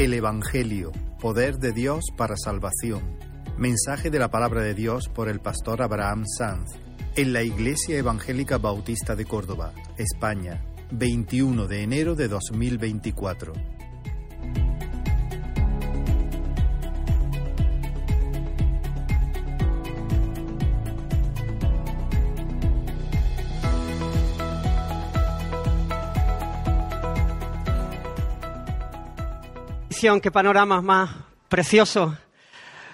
El Evangelio, poder de Dios para salvación. Mensaje de la palabra de Dios por el pastor Abraham Sanz en la Iglesia Evangélica Bautista de Córdoba, España, 21 de enero de 2024. Qué panorama más precioso.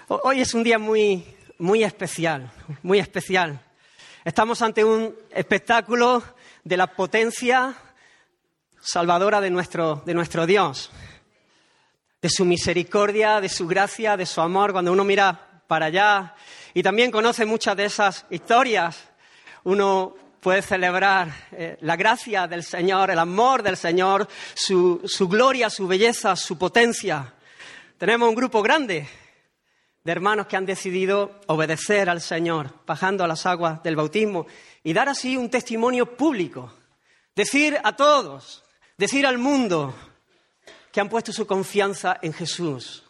Hoy es un día muy, muy especial, muy especial. Estamos ante un espectáculo de la potencia salvadora de nuestro, de nuestro Dios, de su misericordia, de su gracia, de su amor. Cuando uno mira para allá y también conoce muchas de esas historias, uno puede celebrar eh, la gracia del Señor, el amor del Señor, su, su gloria, su belleza, su potencia. Tenemos un grupo grande de hermanos que han decidido obedecer al Señor, bajando a las aguas del bautismo y dar así un testimonio público. Decir a todos, decir al mundo que han puesto su confianza en Jesús,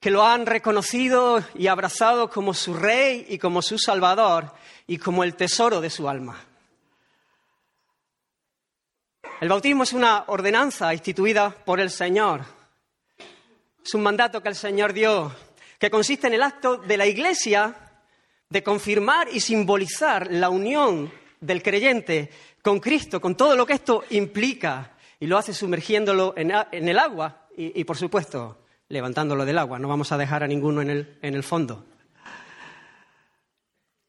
que lo han reconocido y abrazado como su Rey y como su Salvador y como el tesoro de su alma. El bautismo es una ordenanza instituida por el Señor. Es un mandato que el Señor dio, que consiste en el acto de la Iglesia de confirmar y simbolizar la unión del creyente con Cristo, con todo lo que esto implica, y lo hace sumergiéndolo en, el agua y, por supuesto, levantándolo del agua. No vamos a dejar a ninguno en el fondo.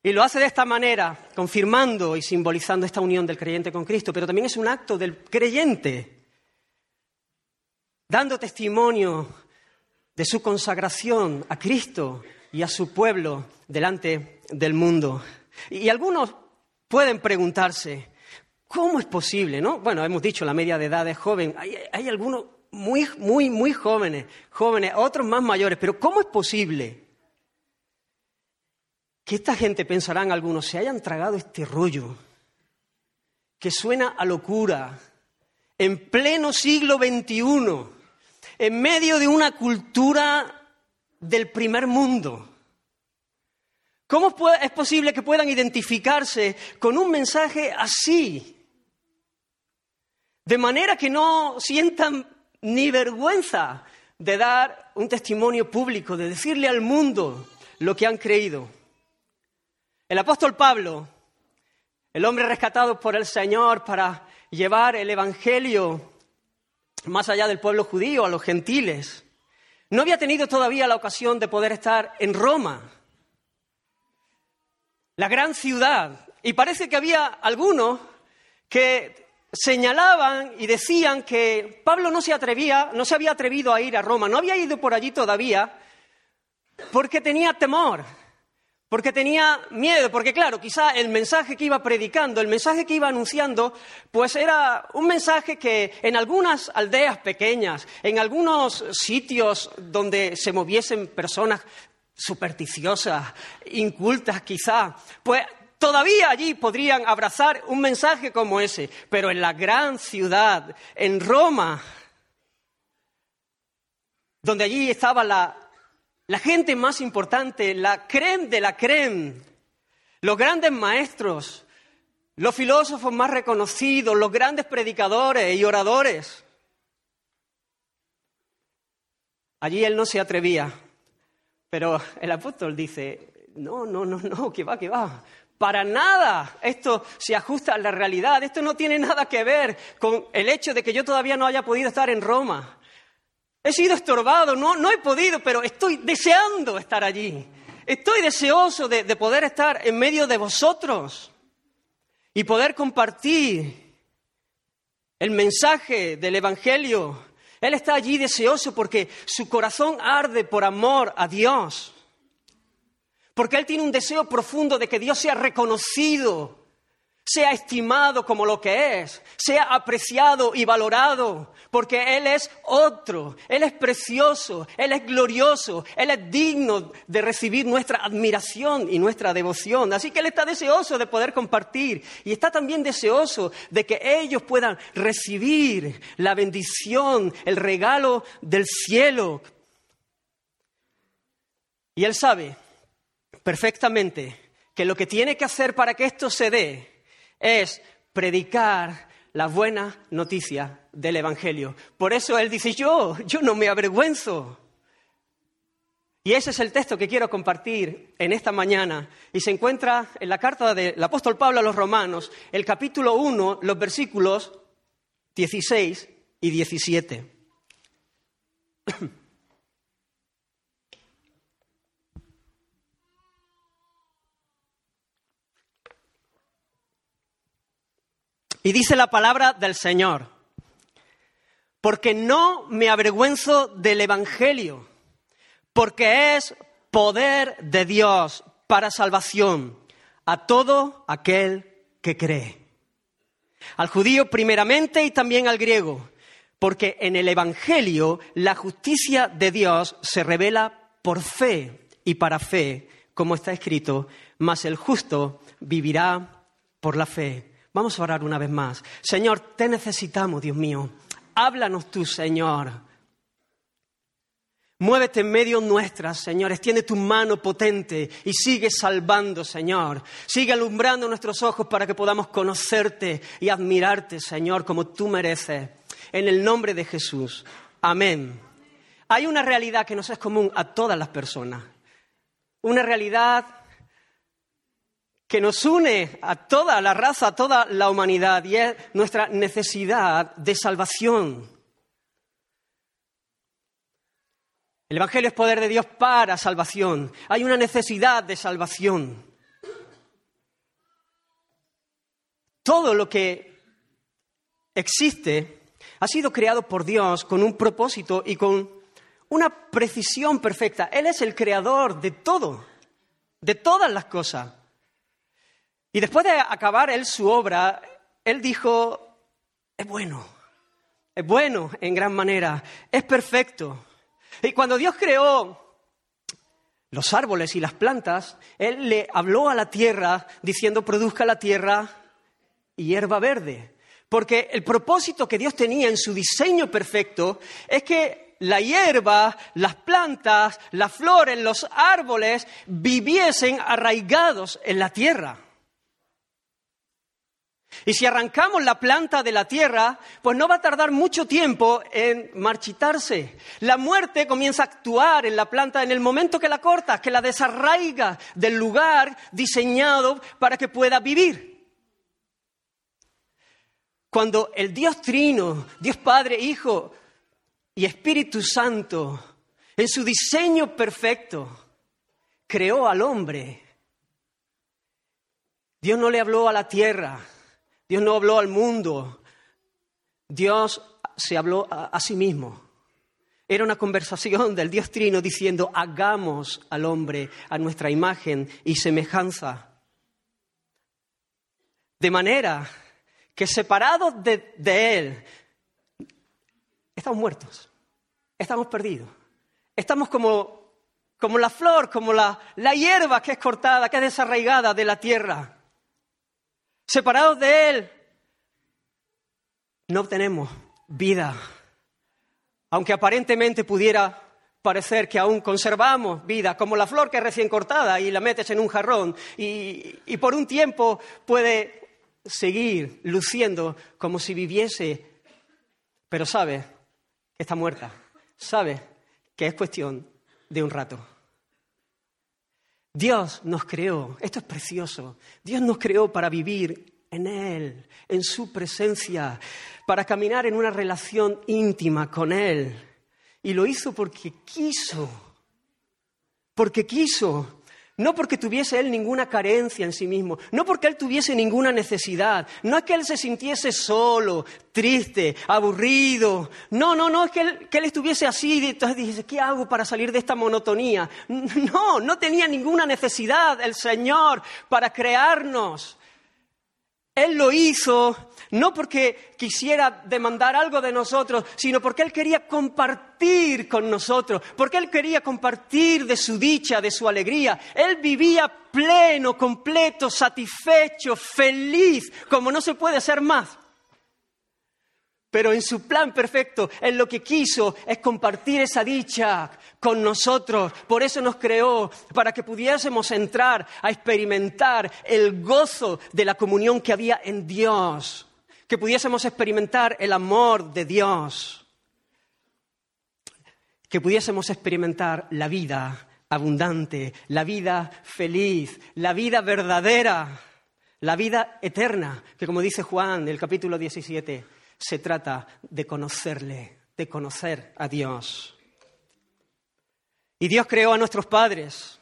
Y lo hace de esta manera, confirmando y simbolizando esta unión del creyente con Cristo, pero también es un acto del creyente, dando testimonio de su consagración a Cristo y a su pueblo delante del mundo. Y algunos pueden preguntarse, ¿cómo es posible? ¿no? Bueno, hemos dicho, la media de edad es joven, hay, hay algunos muy, muy, muy jóvenes, jóvenes, otros más mayores, pero ¿cómo es posible? que esta gente, pensarán algunos, se hayan tragado este rollo que suena a locura en pleno siglo XXI, en medio de una cultura del primer mundo. ¿Cómo es posible que puedan identificarse con un mensaje así? De manera que no sientan ni vergüenza de dar un testimonio público, de decirle al mundo lo que han creído. El apóstol Pablo, el hombre rescatado por el Señor para llevar el Evangelio más allá del pueblo judío, a los gentiles, no había tenido todavía la ocasión de poder estar en Roma, la gran ciudad. Y parece que había algunos que señalaban y decían que Pablo no se atrevía, no se había atrevido a ir a Roma, no había ido por allí todavía porque tenía temor porque tenía miedo, porque claro, quizá el mensaje que iba predicando, el mensaje que iba anunciando, pues era un mensaje que en algunas aldeas pequeñas, en algunos sitios donde se moviesen personas supersticiosas, incultas quizá, pues todavía allí podrían abrazar un mensaje como ese, pero en la gran ciudad, en Roma, donde allí estaba la, gente más importante, la creme de la creme, los grandes maestros, los filósofos más reconocidos, los grandes predicadores y oradores. Allí él no se atrevía, pero el apóstol dice, no, no, no, no, que va, que va. Para nada esto se ajusta a la realidad, esto no tiene nada que ver con el hecho de que yo todavía no haya podido estar en Roma. He sido estorbado, no, no he podido, pero estoy deseando estar allí. Estoy deseoso de, de poder estar en medio de vosotros y poder compartir el mensaje del Evangelio. Él está allí deseoso porque su corazón arde por amor a Dios. Porque Él tiene un deseo profundo de que Dios sea reconocido sea estimado como lo que es, sea apreciado y valorado, porque Él es otro, Él es precioso, Él es glorioso, Él es digno de recibir nuestra admiración y nuestra devoción. Así que Él está deseoso de poder compartir y está también deseoso de que ellos puedan recibir la bendición, el regalo del cielo. Y Él sabe perfectamente que lo que tiene que hacer para que esto se dé es predicar la buena noticia del Evangelio. Por eso Él dice, yo, yo no me avergüenzo. Y ese es el texto que quiero compartir en esta mañana. Y se encuentra en la carta del apóstol Pablo a los Romanos, el capítulo 1, los versículos 16 y 17. Y dice la palabra del Señor, porque no me avergüenzo del Evangelio, porque es poder de Dios para salvación a todo aquel que cree. Al judío primeramente y también al griego, porque en el Evangelio la justicia de Dios se revela por fe y para fe, como está escrito, mas el justo vivirá por la fe. Vamos a orar una vez más. Señor, te necesitamos, Dios mío. Háblanos tú, Señor. Muévete en medio nuestras, Señor. Extiende tu mano potente y sigue salvando, Señor. Sigue alumbrando nuestros ojos para que podamos conocerte y admirarte, Señor, como tú mereces. En el nombre de Jesús. Amén. Hay una realidad que nos es común a todas las personas. Una realidad que nos une a toda la raza, a toda la humanidad, y es nuestra necesidad de salvación. El Evangelio es poder de Dios para salvación. Hay una necesidad de salvación. Todo lo que existe ha sido creado por Dios con un propósito y con una precisión perfecta. Él es el creador de todo, de todas las cosas. Y después de acabar él su obra, él dijo, es bueno, es bueno en gran manera, es perfecto. Y cuando Dios creó los árboles y las plantas, Él le habló a la tierra diciendo, produzca la tierra hierba verde. Porque el propósito que Dios tenía en su diseño perfecto es que la hierba, las plantas, las flores, los árboles viviesen arraigados en la tierra. Y si arrancamos la planta de la tierra, pues no va a tardar mucho tiempo en marchitarse. La muerte comienza a actuar en la planta en el momento que la cortas, que la desarraiga del lugar diseñado para que pueda vivir. Cuando el Dios Trino, Dios Padre, Hijo y Espíritu Santo, en su diseño perfecto, creó al hombre, Dios no le habló a la tierra Dios no habló al mundo, Dios se habló a, sí mismo. Era una conversación del Dios Trino diciendo, hagamos al hombre a nuestra imagen y semejanza. De manera que separados de, Él, estamos muertos, estamos perdidos, estamos como, como la flor, como la, la hierba que es cortada, que es desarraigada de la tierra separados de Él, no obtenemos vida. Aunque aparentemente pudiera parecer que aún conservamos vida, como la flor que es recién cortada y la metes en un jarrón y, y por un tiempo puede seguir luciendo como si viviese, pero sabe que está muerta, sabe que es cuestión de un rato. Dios nos creó, esto es precioso, Dios nos creó para vivir en Él, en su presencia, para caminar en una relación íntima con Él. Y lo hizo porque quiso, porque quiso. No porque tuviese él ninguna carencia en sí mismo, no porque él tuviese ninguna necesidad, no es que él se sintiese solo, triste, aburrido, no, no, no es que él, estuviese así y entonces dice, ¿qué hago para salir de esta monotonía? No, no tenía ninguna necesidad el Señor para crearnos. Él lo hizo no porque quisiera demandar algo de nosotros, sino porque Él quería compartir con nosotros, porque Él quería compartir de su dicha, de su alegría. Él vivía pleno, completo, satisfecho, feliz, como no se puede ser más. Pero en su plan perfecto, Él lo que quiso es compartir esa dicha con nosotros. Por eso nos creó, para que pudiésemos entrar a experimentar el gozo de la comunión que había en Dios que pudiésemos experimentar el amor de Dios, que pudiésemos experimentar la vida abundante, la vida feliz, la vida verdadera, la vida eterna, que como dice Juan en el capítulo 17, se trata de conocerle, de conocer a Dios. Y Dios creó a nuestros padres,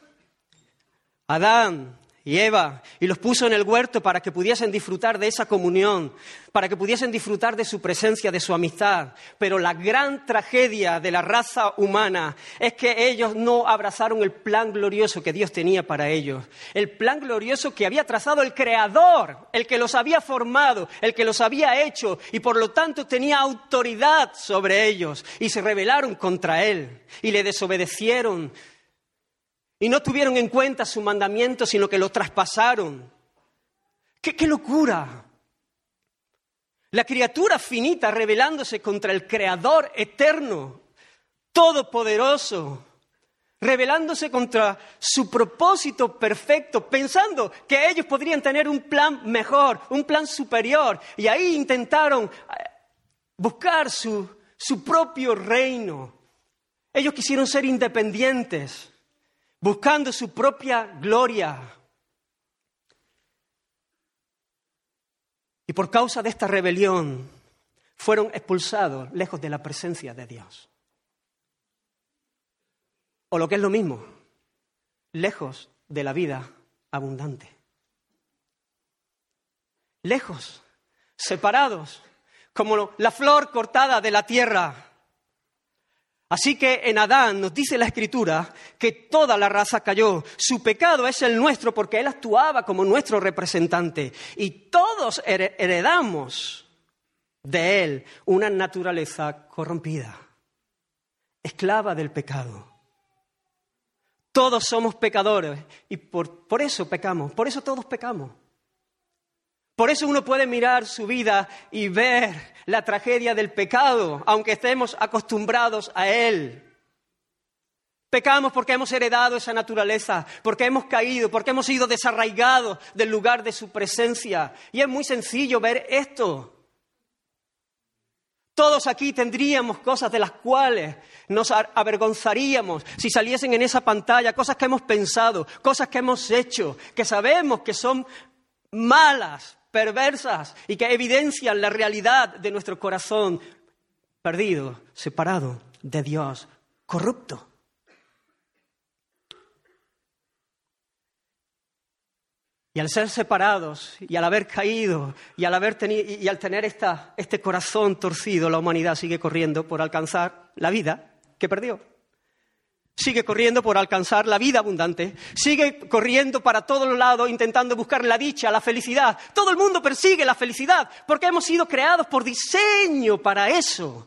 Adán, y Eva y los puso en el huerto para que pudiesen disfrutar de esa comunión, para que pudiesen disfrutar de su presencia, de su amistad. Pero la gran tragedia de la raza humana es que ellos no abrazaron el plan glorioso que Dios tenía para ellos, el plan glorioso que había trazado el Creador, el que los había formado, el que los había hecho y por lo tanto tenía autoridad sobre ellos y se rebelaron contra Él y le desobedecieron y no tuvieron en cuenta su mandamiento, sino que lo traspasaron. ¡Qué, locura! La criatura finita rebelándose contra el Creador eterno, todopoderoso, rebelándose contra su propósito perfecto, pensando que ellos podrían tener un plan mejor, un plan superior, y ahí intentaron eh, buscar su, su propio reino. Ellos quisieron ser independientes buscando su propia gloria. Y por causa de esta rebelión fueron expulsados lejos de la presencia de Dios. O lo que es lo mismo, lejos de la vida abundante. Lejos, separados, como la flor cortada de la tierra. Así que en Adán nos dice la Escritura que toda la raza cayó. Su pecado es el nuestro porque Él actuaba como nuestro representante. Y todos heredamos de Él una naturaleza corrompida, esclava del pecado. Todos somos pecadores y por, por eso pecamos, por eso todos pecamos. Por eso uno puede mirar su vida y ver la tragedia del pecado, aunque estemos acostumbrados a él. Pecamos porque hemos heredado esa naturaleza, porque hemos caído, porque hemos sido desarraigados del lugar de su presencia. Y es muy sencillo ver esto. Todos aquí tendríamos cosas de las cuales nos avergonzaríamos si saliesen en esa pantalla, cosas que hemos pensado, cosas que hemos hecho, que sabemos que son malas, perversas y que evidencian la realidad de nuestro corazón perdido, separado de Dios, corrupto. Y al ser separados y al haber caído y al, haber y al tener este corazón torcido, la humanidad sigue corriendo por alcanzar la vida que perdió sigue corriendo por alcanzar la vida abundante, sigue corriendo para todos los lados intentando buscar la dicha, la felicidad. Todo el mundo persigue la felicidad porque hemos sido creados por diseño para eso.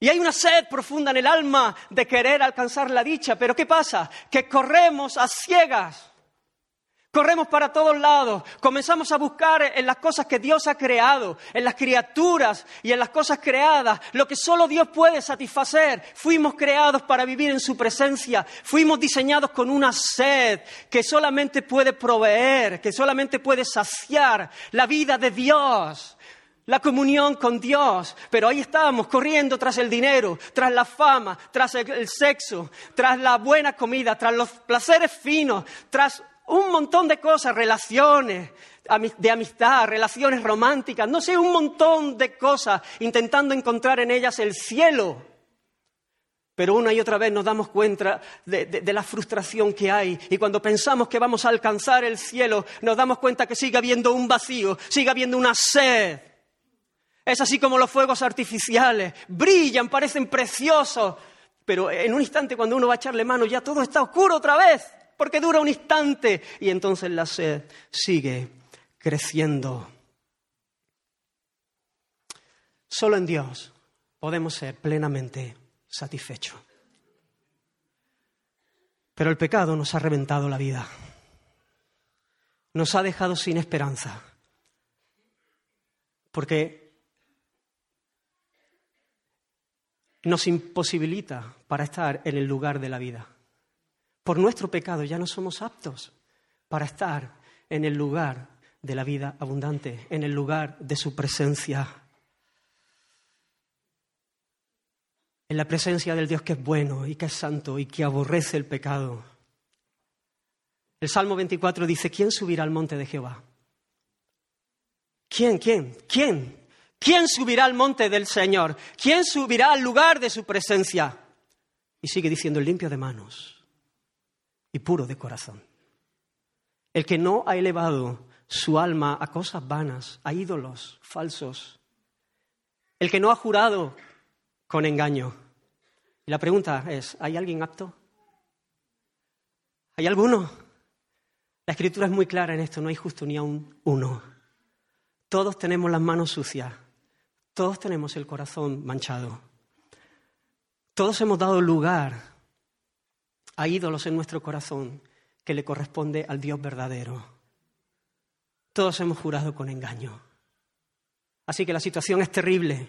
Y hay una sed profunda en el alma de querer alcanzar la dicha, pero ¿qué pasa? Que corremos a ciegas. Corremos para todos lados, comenzamos a buscar en las cosas que Dios ha creado, en las criaturas y en las cosas creadas, lo que solo Dios puede satisfacer. Fuimos creados para vivir en su presencia, fuimos diseñados con una sed que solamente puede proveer, que solamente puede saciar la vida de Dios la comunión con Dios, pero ahí estábamos corriendo tras el dinero, tras la fama, tras el, sexo, tras la buena comida, tras los placeres finos, tras un montón de cosas, relaciones de amistad, relaciones románticas, no sé, un montón de cosas, intentando encontrar en ellas el cielo. Pero una y otra vez nos damos cuenta de, la frustración que hay y cuando pensamos que vamos a alcanzar el cielo, nos damos cuenta que sigue habiendo un vacío, sigue habiendo una sed. Es así como los fuegos artificiales, brillan, parecen preciosos, pero en un instante cuando uno va a echarle mano ya todo está oscuro otra vez porque dura un instante y entonces la sed sigue creciendo. Solo en Dios podemos ser plenamente satisfechos. Pero el pecado nos ha reventado la vida. Nos ha dejado sin esperanza. Porque nos imposibilita para estar en el lugar de la vida. Por nuestro pecado ya no somos aptos para estar en el lugar de la vida abundante, en el lugar de su presencia. En la presencia del Dios que es bueno y que es santo y que aborrece el pecado. El Salmo 24 dice, ¿quién subirá al monte de Jehová? ¿Quién? ¿Quién? ¿Quién? ¿Quién subirá al monte del Señor? ¿Quién subirá al lugar de su presencia? Y sigue diciendo, limpio de manos y puro de corazón el que no ha elevado su alma a cosas vanas, a ídolos falsos, el que no ha jurado con engaño. Y la pregunta es, ¿hay alguien apto? ¿Hay alguno? La escritura es muy clara en esto, no hay justo ni aún uno. Todos tenemos las manos sucias, todos tenemos el corazón manchado, todos hemos dado lugar a ídolos en nuestro corazón que le corresponde al Dios verdadero. Todos hemos jurado con engaño. Así que la situación es terrible.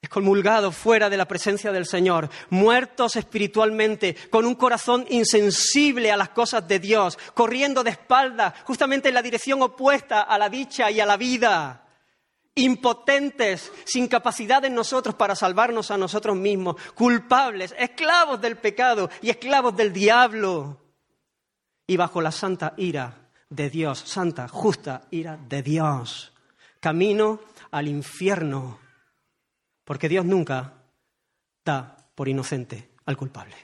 Excomulgados fuera de la presencia del Señor, muertos espiritualmente, con un corazón insensible a las cosas de Dios, corriendo de espalda, justamente en la dirección opuesta a la dicha y a la vida impotentes, sin capacidad en nosotros para salvarnos a nosotros mismos, culpables, esclavos del pecado y esclavos del diablo y bajo la santa ira de Dios, santa, justa ira de Dios. Camino al infierno, porque Dios nunca da por inocente al culpable.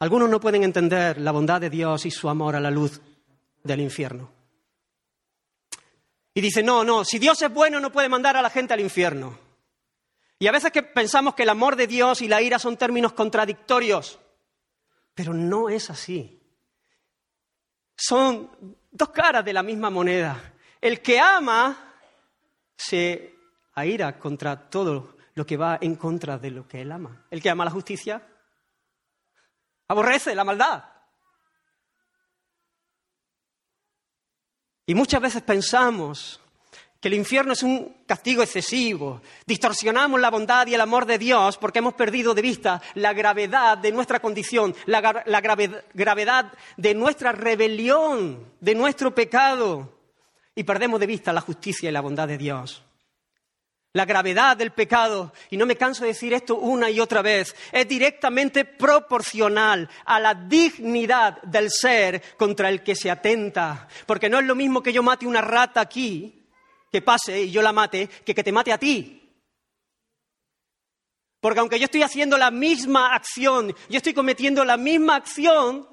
Algunos no pueden entender la bondad de Dios y su amor a la luz del infierno. Y dicen, no, no, si Dios es bueno no puede mandar a la gente al infierno. Y a veces que pensamos que el amor de Dios y la ira son términos contradictorios. Pero no es así. Son dos caras de la misma moneda. El que ama se aira contra todo lo que va en contra de lo que él ama. El que ama la justicia aborrece la maldad. Y muchas veces pensamos que el infierno es un castigo excesivo. Distorsionamos la bondad y el amor de Dios porque hemos perdido de vista la gravedad de nuestra condición, la, gravedad de nuestra rebelión, de nuestro pecado. Y perdemos de vista la justicia y la bondad de Dios. La gravedad del pecado, y no me canso de decir esto una y otra vez, es directamente proporcional a la dignidad del ser contra el que se atenta. Porque no es lo mismo que yo mate una rata aquí que pase y yo la mate que que te mate a ti. Porque aunque yo estoy haciendo la misma acción, yo estoy cometiendo la misma acción,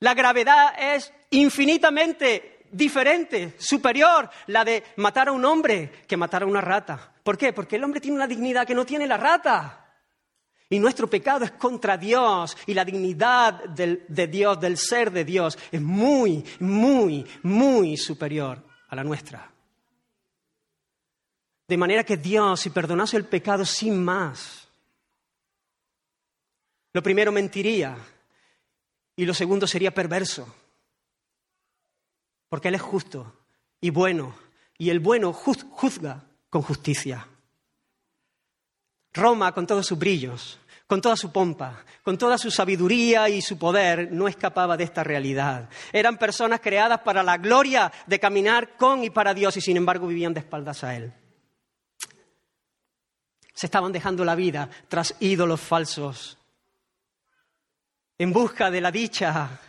la gravedad es infinitamente diferente, superior, la de matar a un hombre que matar a una rata. ¿Por qué? Porque el hombre tiene una dignidad que no tiene la rata. Y nuestro pecado es contra Dios y la dignidad de Dios, del ser de Dios, es muy, muy, muy superior a la nuestra. De manera que Dios, si perdonase el pecado sin más, lo primero mentiría y lo segundo sería perverso. Porque Él es justo y bueno, y el bueno juzga con justicia. Roma, con todos sus brillos, con toda su pompa, con toda su sabiduría y su poder, no escapaba de esta realidad. Eran personas creadas para la gloria de caminar con y para Dios y sin embargo vivían de espaldas a Él se estaban dejando la vida tras ídolos falsos, en busca de la dicha,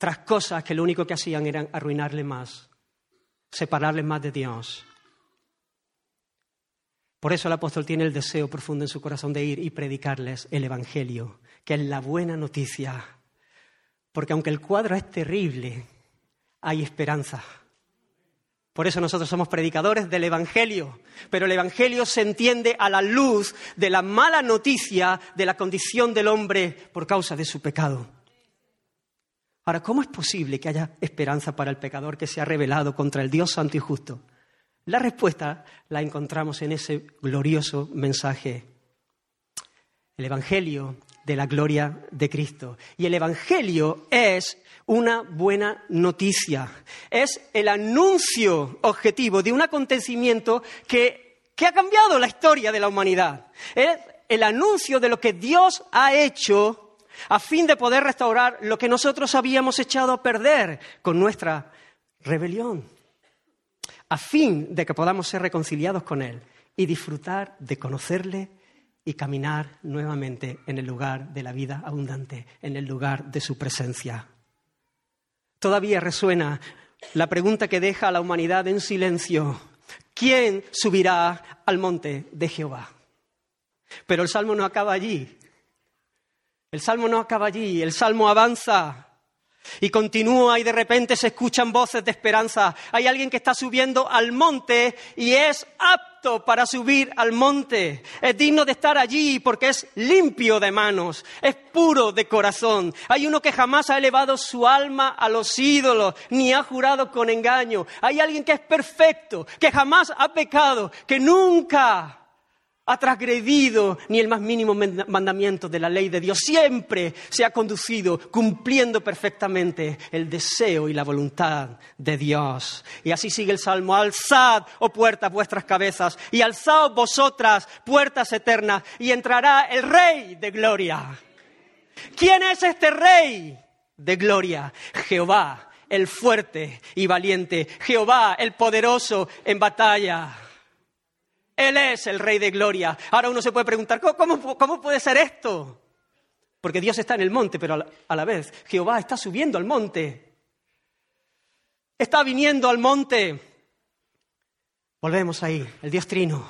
tras cosas que lo único que hacían era arruinarle más, separarle más de Dios. Por eso el apóstol tiene el deseo profundo en su corazón de ir y predicarles el Evangelio, que es la buena noticia. Porque aunque el cuadro es terrible, hay esperanza. Por eso nosotros somos predicadores del Evangelio, pero el Evangelio se entiende a la luz de la mala noticia de la condición del hombre por causa de su pecado. Ahora, ¿cómo es posible que haya esperanza para el pecador que se ha rebelado contra el Dios santo y justo? La respuesta la encontramos en ese glorioso mensaje. El Evangelio de la gloria de Cristo. Y el Evangelio es una buena noticia. Es el anuncio objetivo de un acontecimiento que, que ha cambiado la historia de la humanidad. Es el anuncio de lo que Dios ha hecho a fin de poder restaurar lo que nosotros habíamos echado a perder con nuestra rebelión, a fin de que podamos ser reconciliados con Él y disfrutar de conocerle y caminar nuevamente en el lugar de la vida abundante, en el lugar de su presencia. Todavía resuena la pregunta que deja a la humanidad en silencio. ¿Quién subirá al monte de Jehová? Pero el salmo no acaba allí. El salmo no acaba allí, el salmo avanza y continúa y de repente se escuchan voces de esperanza. Hay alguien que está subiendo al monte y es apto para subir al monte. Es digno de estar allí porque es limpio de manos, es puro de corazón. Hay uno que jamás ha elevado su alma a los ídolos ni ha jurado con engaño. Hay alguien que es perfecto, que jamás ha pecado, que nunca ha transgredido ni el más mínimo mandamiento de la ley de Dios. Siempre se ha conducido cumpliendo perfectamente el deseo y la voluntad de Dios. Y así sigue el Salmo. Alzad, oh puertas, vuestras cabezas, y alzad vosotras, puertas eternas, y entrará el Rey de gloria. ¿Quién es este Rey de gloria? Jehová, el fuerte y valiente. Jehová, el poderoso en batalla. Él es el Rey de Gloria. Ahora uno se puede preguntar, ¿cómo, puede ser esto? Porque Dios está en el monte, pero a la vez Jehová está subiendo al monte. Está viniendo al monte. Volvemos ahí, el Dios Trino.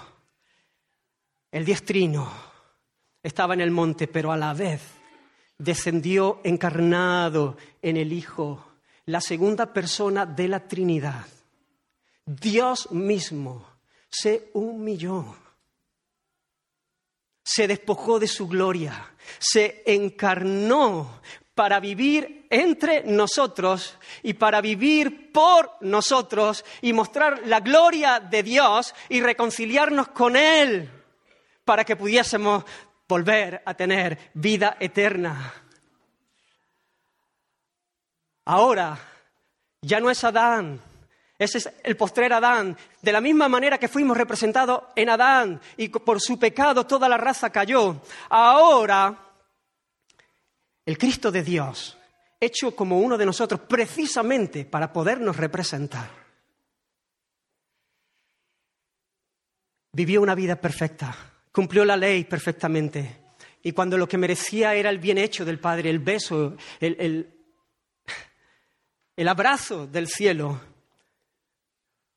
El Dios Trino estaba en el monte, pero a la vez descendió encarnado en el Hijo, la segunda persona de la Trinidad. Dios mismo se humilló, se despojó de su gloria, se encarnó para vivir entre nosotros y para vivir por nosotros y mostrar la gloria de Dios y reconciliarnos con Él para que pudiésemos volver a tener vida eterna. Ahora ya no es Adán ese es el postrer Adán. De la misma manera que fuimos representados en Adán y por su pecado toda la raza cayó. Ahora, el Cristo de Dios, hecho como uno de nosotros precisamente para podernos representar, vivió una vida perfecta, cumplió la ley perfectamente. Y cuando lo que merecía era el bien hecho del Padre, el beso, el, el, el abrazo del cielo,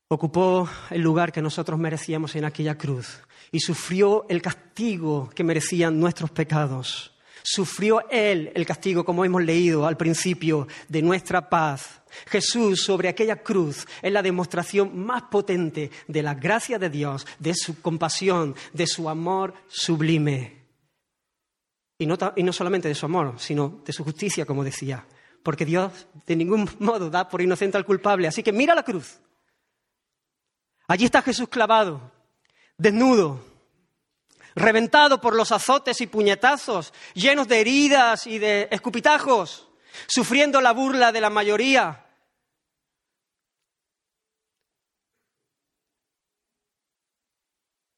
ocupó el lugar que nosotros merecíamos en aquella cruz y sufrió el castigo que merecían nuestros pecados. Sufrió Él el castigo, como hemos leído al principio, de nuestra paz. Jesús sobre aquella cruz es la demostración más potente de la gracia de Dios, de su compasión, de su amor sublime. Y no, y no solamente de su amor, sino de su justicia, como decía. Porque Dios de ningún modo da por inocente al culpable. Así que mira la cruz. Allí está Jesús clavado, desnudo, reventado por los azotes y puñetazos, llenos de heridas y de escupitajos, sufriendo la burla de la mayoría.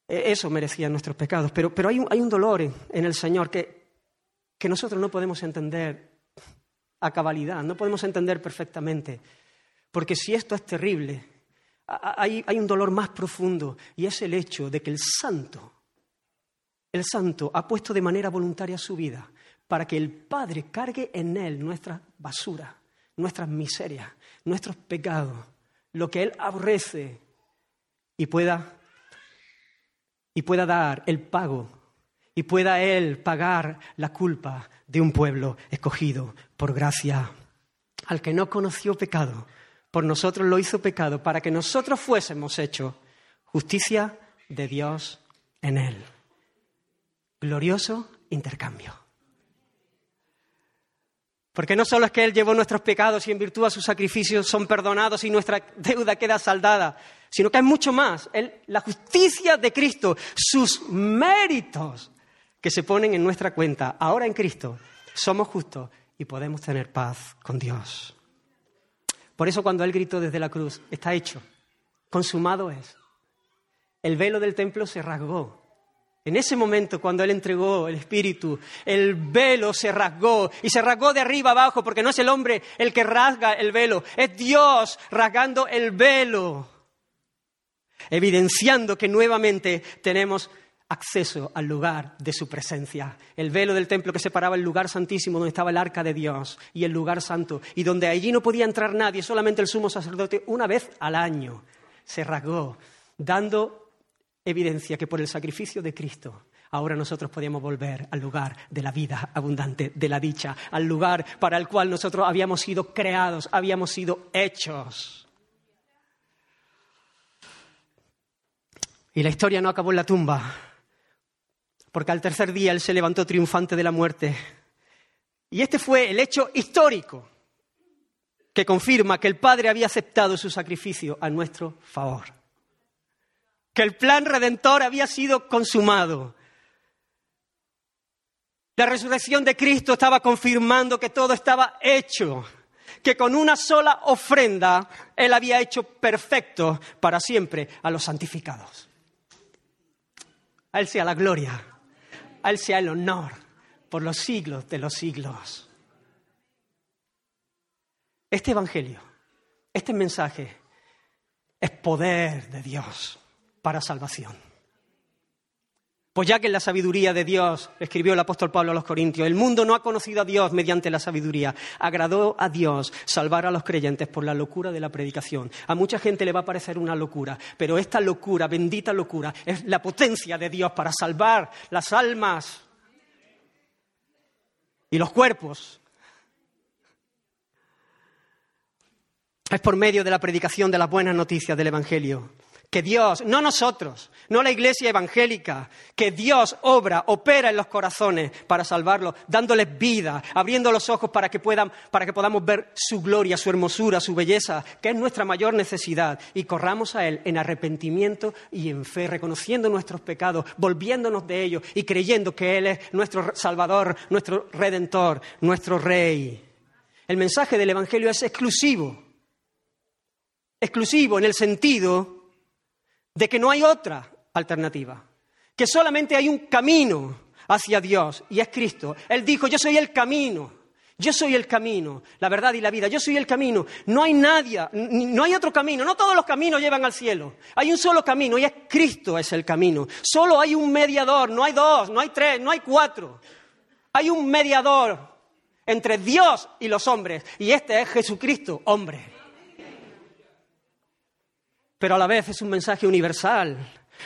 E-, eso merecían nuestros pecados, pero, hay, un, dolor en, el Señor que, que nosotros no podemos entender a cabalidad, no podemos entender perfectamente. Porque si esto es terrible, hay, un dolor más profundo y es el hecho de que el santo, el santo ha puesto de manera voluntaria su vida para que el Padre cargue en él nuestra basura, nuestras miserias, nuestros pecados, lo que él aborrece y pueda y pueda dar el pago y pueda él pagar la culpa de un pueblo escogido por gracia. Al que no conoció pecado por nosotros lo hizo pecado, para que nosotros fuésemos hechos justicia de Dios en él. Glorioso intercambio. Porque no solo es que Él llevó nuestros pecados y en virtud a su sacrificio son perdonados y nuestra deuda queda saldada, sino que hay mucho más. la justicia de Cristo, sus méritos que se ponen en nuestra cuenta, ahora en Cristo, somos justos y podemos tener paz con Dios. Por eso cuando Él gritó desde la cruz, está hecho, consumado es, el velo del templo se rasgó. En ese momento, cuando Él entregó el Espíritu, el velo se rasgó y se rasgó de arriba abajo, porque no es el hombre el que rasga el velo, es Dios rasgando el velo, evidenciando que nuevamente tenemos acceso al lugar de su presencia. El velo del templo que separaba el lugar santísimo donde estaba el arca de Dios y el lugar santo, y donde allí no podía entrar nadie, solamente el sumo sacerdote, una vez al año, se rasgó, dando evidencia que por el sacrificio de Cristo ahora nosotros podíamos volver al lugar de la vida abundante, de la dicha, al lugar para el cual nosotros habíamos sido creados, habíamos sido hechos. Y la historia no acabó en la tumba, porque al tercer día Él se levantó triunfante de la muerte. Y este fue el hecho histórico que confirma que el Padre había aceptado su sacrificio a nuestro favor que el plan redentor había sido consumado. La resurrección de Cristo estaba confirmando que todo estaba hecho, que con una sola ofrenda Él había hecho perfecto para siempre a los santificados. A Él sea la gloria, a Él sea el honor por los siglos de los siglos. Este Evangelio, este mensaje, es poder de Dios para salvación. Pues ya que en la sabiduría de Dios, escribió el apóstol Pablo a los Corintios, el mundo no ha conocido a Dios mediante la sabiduría, agradó a Dios salvar a los creyentes por la locura de la predicación. A mucha gente le va a parecer una locura, pero esta locura, bendita locura, es la potencia de Dios para salvar las almas y los cuerpos. Es por medio de la predicación de las buenas noticias del Evangelio que Dios, no nosotros, no la iglesia evangélica, que Dios obra, opera en los corazones para salvarlos, dándoles vida, abriendo los ojos para que, puedan, para que podamos ver su gloria, su hermosura, su belleza, que es nuestra mayor necesidad, y corramos a Él en arrepentimiento y en fe, reconociendo nuestros pecados, volviéndonos de ellos y creyendo que Él es nuestro Salvador, nuestro Redentor, nuestro Rey. El mensaje del Evangelio es exclusivo, exclusivo en el sentido de que no hay otra alternativa, que solamente hay un camino hacia Dios y es Cristo. Él dijo, yo soy el camino, yo soy el camino, la verdad y la vida, yo soy el camino. No hay nadie, no hay otro camino, no todos los caminos llevan al cielo. Hay un solo camino y es Cristo es el camino. Solo hay un mediador, no hay dos, no hay tres, no hay cuatro. Hay un mediador entre Dios y los hombres y este es Jesucristo, hombre pero a la vez es un mensaje universal,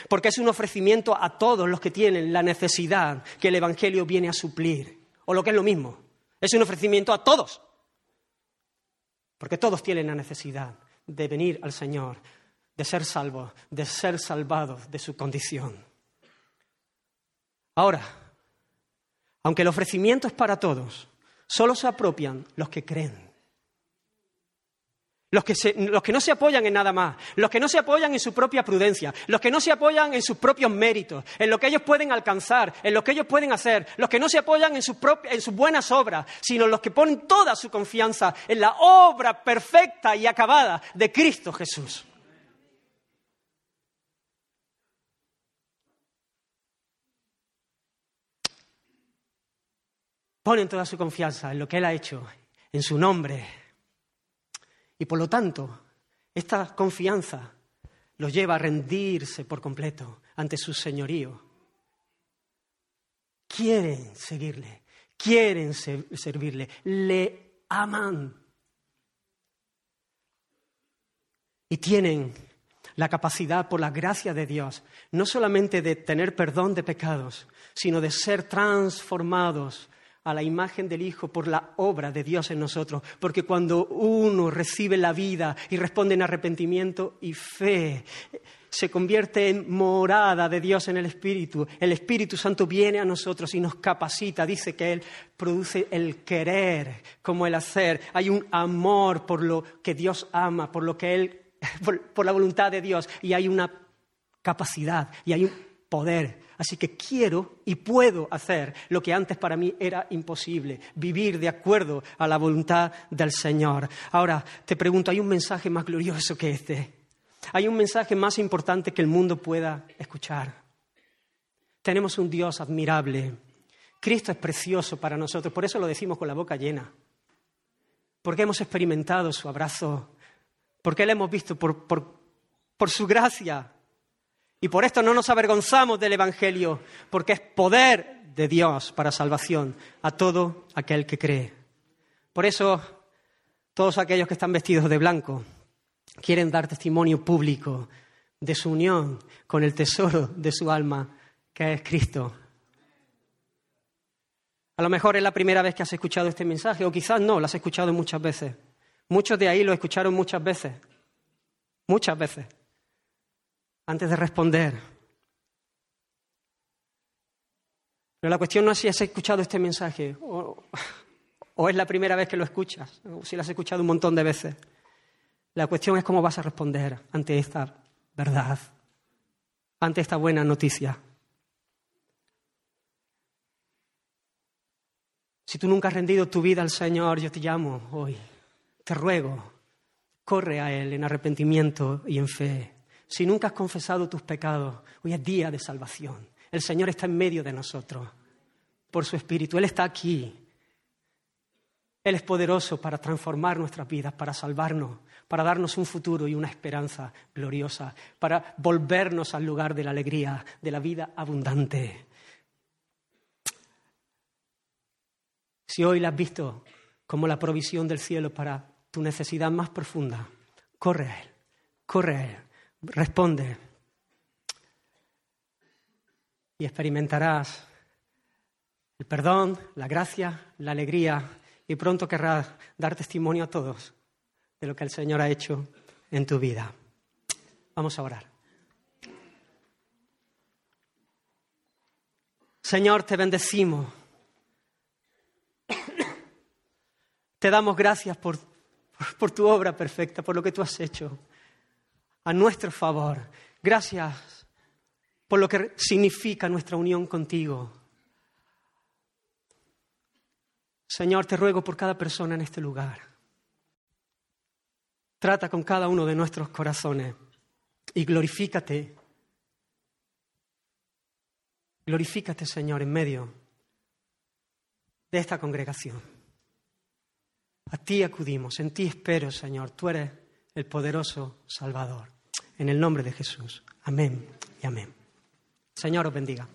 porque es un ofrecimiento a todos los que tienen la necesidad que el Evangelio viene a suplir, o lo que es lo mismo, es un ofrecimiento a todos, porque todos tienen la necesidad de venir al Señor, de ser salvos, de ser salvados de su condición. Ahora, aunque el ofrecimiento es para todos, solo se apropian los que creen. Los que, no se apoyan en nada más, los que no se apoyan en su propia prudencia, los que no se apoyan en sus propios méritos, en lo que ellos pueden alcanzar, en lo que ellos pueden hacer, los que no se apoyan en, en sus buenas obras, sino los que ponen toda su confianza en la obra perfecta y acabada de Cristo Jesús. Ponen toda su confianza en lo que Él ha hecho, en su nombre, y por lo tanto, esta confianza los lleva a rendirse por completo ante su señorío. Quieren seguirle, quieren servirle, le aman. Y tienen la capacidad, por la gracia de Dios, no solamente de tener perdón de pecados, sino de ser transformados a la imagen del Hijo por la obra de Dios en nosotros. Porque cuando uno recibe la vida y responde en arrepentimiento y fe, se convierte en morada de Dios en el Espíritu. El Espíritu Santo viene a nosotros y nos capacita. Dice que Él produce el querer como el hacer. Hay un amor por lo que Dios ama, por lo que Él, por, la voluntad de Dios. Y hay una capacidad y hay un poder. Así que quiero y puedo hacer lo que antes para mí era imposible, vivir de acuerdo a la voluntad del Señor. Ahora te pregunto, ¿hay un mensaje más glorioso que este? Hay un mensaje más importante que el mundo pueda escuchar. Tenemos un Dios admirable. Cristo es precioso para nosotros, por eso lo decimos con la boca llena. Porque hemos experimentado su abrazo, porque le hemos visto por, por su gracia. Y por esto no nos avergonzamos del Evangelio, porque es poder de Dios para salvación a todo aquel que cree. Por eso, todos aquellos que están vestidos de blanco, quieren dar testimonio público de su unión con el tesoro de su alma, que es Cristo. A lo mejor es la primera vez que has escuchado este mensaje, o quizás no, lo has escuchado muchas veces. Muchos de ahí lo escucharon muchas veces, muchas veces, antes de responder. Pero la cuestión no es si has escuchado este mensaje o, es la primera vez que lo escuchas, o si lo has escuchado un montón de veces. La cuestión es cómo vas a responder ante esta verdad, ante esta buena noticia. Si tú nunca has rendido tu vida al Señor, yo te llamo hoy, te ruego, corre a Él en arrepentimiento y en fe. Si nunca has confesado tus pecados, hoy es día de salvación. El Señor está en medio de nosotros por su Espíritu. Él está aquí. Él es poderoso para transformar nuestras vidas, para salvarnos, para darnos un futuro y una esperanza gloriosa, para volvernos al lugar de la alegría, de la vida abundante. Si hoy la has visto como la provisión del cielo para tu necesidad más profunda, corre a Él, corre a Él, responde y experimentarás el perdón, la gracia, la alegría y pronto querrás dar testimonio a todos de lo que el Señor ha hecho en tu vida. Vamos a orar. Señor, te bendecimos. Te damos gracias por, por, tu obra perfecta, por lo que tú has hecho a nuestro favor. Gracias por lo que significa nuestra unión contigo. Señor, te ruego por cada persona en este lugar. Trata con cada uno de nuestros corazones y glorifícate. Glorifícate, Señor, en medio de esta congregación. A ti acudimos, en ti espero, Señor. Tú eres el poderoso Salvador. En el nombre de Jesús. Amén y amén. Señor os bendiga.